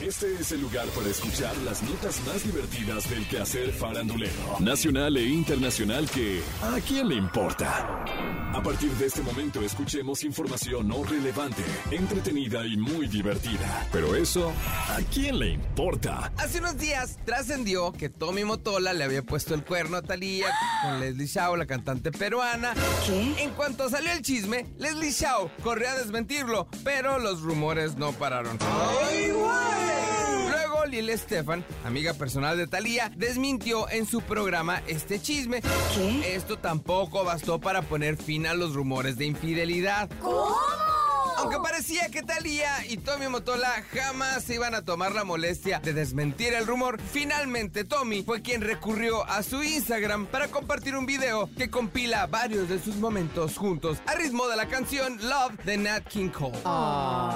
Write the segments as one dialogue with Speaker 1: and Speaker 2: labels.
Speaker 1: Este es el lugar para escuchar las notas más divertidas del quehacer farandulero, nacional e internacional que ¿a quién le importa? A partir de este momento escuchemos información no relevante, entretenida y muy divertida. Pero eso, ¿a quién le importa?
Speaker 2: Hace unos días trascendió que Tommy Motola le había puesto el cuerno a Talía con Leslie Shaw, la cantante peruana.
Speaker 3: ¿Qué?
Speaker 2: En cuanto salió el chisme, Leslie Shaw corrió a desmentirlo, pero los rumores no pararon. Luego Lil Stefan, amiga personal de Thalía, desmintió en su programa este chisme.
Speaker 3: ¿Qué?
Speaker 2: Esto tampoco bastó para poner fin a los rumores de infidelidad.
Speaker 3: ¿Cómo?
Speaker 2: Aunque parecía que Thalía y Tommy Motola jamás se iban a tomar la molestia de desmentir el rumor, finalmente Tommy fue quien recurrió a su Instagram para compartir un video que compila varios de sus momentos juntos a ritmo de la canción Love de Nat King Cole.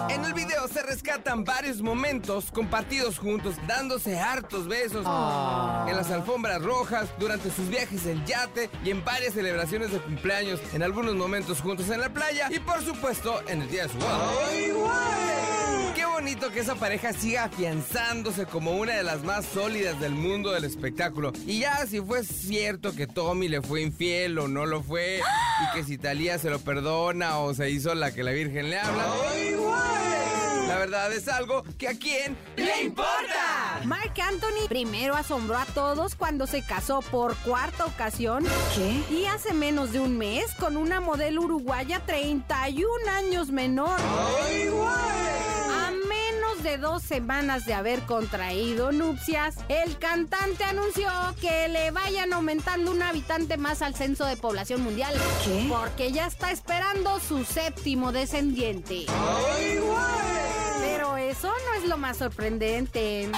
Speaker 2: En el video rescatan varios momentos compartidos juntos, dándose hartos besos en las alfombras rojas, durante sus viajes en yate y en varias celebraciones de cumpleaños, en algunos momentos juntos en la playa y por supuesto en el día de su boda. Qué bonito que esa pareja siga afianzándose como una de las más sólidas del mundo del espectáculo. Y ya si fue cierto que Tommy le fue infiel o no lo fue, y que si Talía se lo perdona o se hizo la que la Virgen le habla. La verdad es algo que a quién le importa.
Speaker 4: Mark Anthony primero asombró a todos cuando se casó por cuarta ocasión
Speaker 3: ¿Qué?
Speaker 4: y hace menos de un mes con una modelo uruguaya 31 años menor. A menos de dos semanas de haber contraído nupcias, el cantante anunció que le vayan aumentando un habitante más al censo de población mundial.
Speaker 3: ¿Qué?
Speaker 4: Porque ya está esperando su séptimo descendiente. Pero eso no es lo más sorprendente.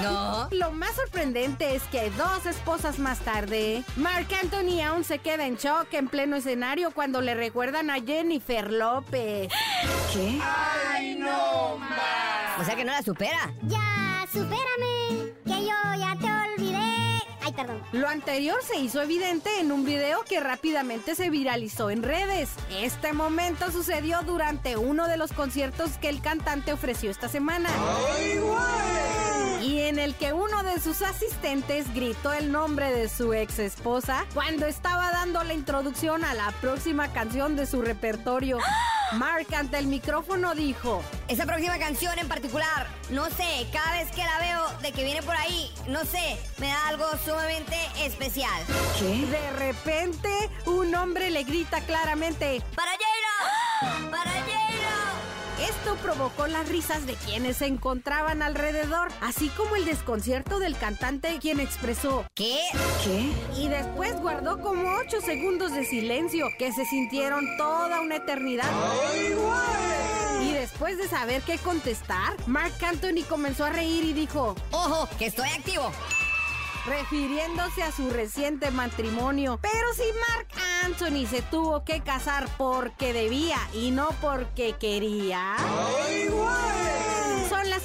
Speaker 3: No.
Speaker 4: Lo más sorprendente es que dos esposas más tarde, Mark Anthony aún se queda en shock en pleno escenario cuando le recuerdan a Jennifer López.
Speaker 3: ¿Qué?
Speaker 5: O sea que no la supera.
Speaker 6: Ya, supérame, que yo ya te. Ay.
Speaker 4: Lo anterior se hizo evidente en un video que rápidamente se viralizó en redes. Este momento sucedió durante uno de los conciertos que el cantante ofreció esta semana. Y en el que uno de sus asistentes gritó el nombre de su ex esposa cuando estaba dando la introducción a la próxima canción de su repertorio. Mark ante el micrófono dijo,
Speaker 5: Esa próxima canción en particular, no sé, cada vez que la veo de que viene por ahí, no sé, me da algo sumamente especial.
Speaker 3: ¿Qué?
Speaker 4: de repente un hombre le grita claramente,
Speaker 5: ¡Para
Speaker 4: provocó las risas de quienes se encontraban alrededor, así como el desconcierto del cantante quien expresó
Speaker 5: ¿Qué?
Speaker 3: ¿Qué?
Speaker 4: y después guardó como 8 segundos de silencio que se sintieron toda una eternidad. Y después de saber qué contestar, Mark Anthony comenzó a reír y dijo,
Speaker 5: ¡Ojo, que estoy activo!
Speaker 4: refiriéndose a su reciente matrimonio. Pero si Mark Anthony se tuvo que casar porque debía y no porque quería. Son las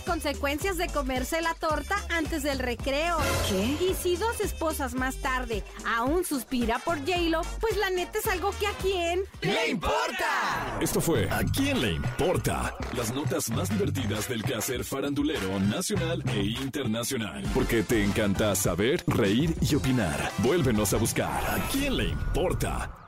Speaker 4: consecuencias de comerse la torta antes del recreo.
Speaker 3: ¿Qué?
Speaker 4: Y si dos esposas más tarde aún suspira por J-Lo, pues la neta es algo que a quién
Speaker 2: ¡Le importa!
Speaker 1: Esto fue ¿A quién le importa? Las notas más divertidas del quehacer farandulero nacional e internacional. Porque te encanta saber, reír y opinar. Vuélvenos a buscar ¿A quién le importa?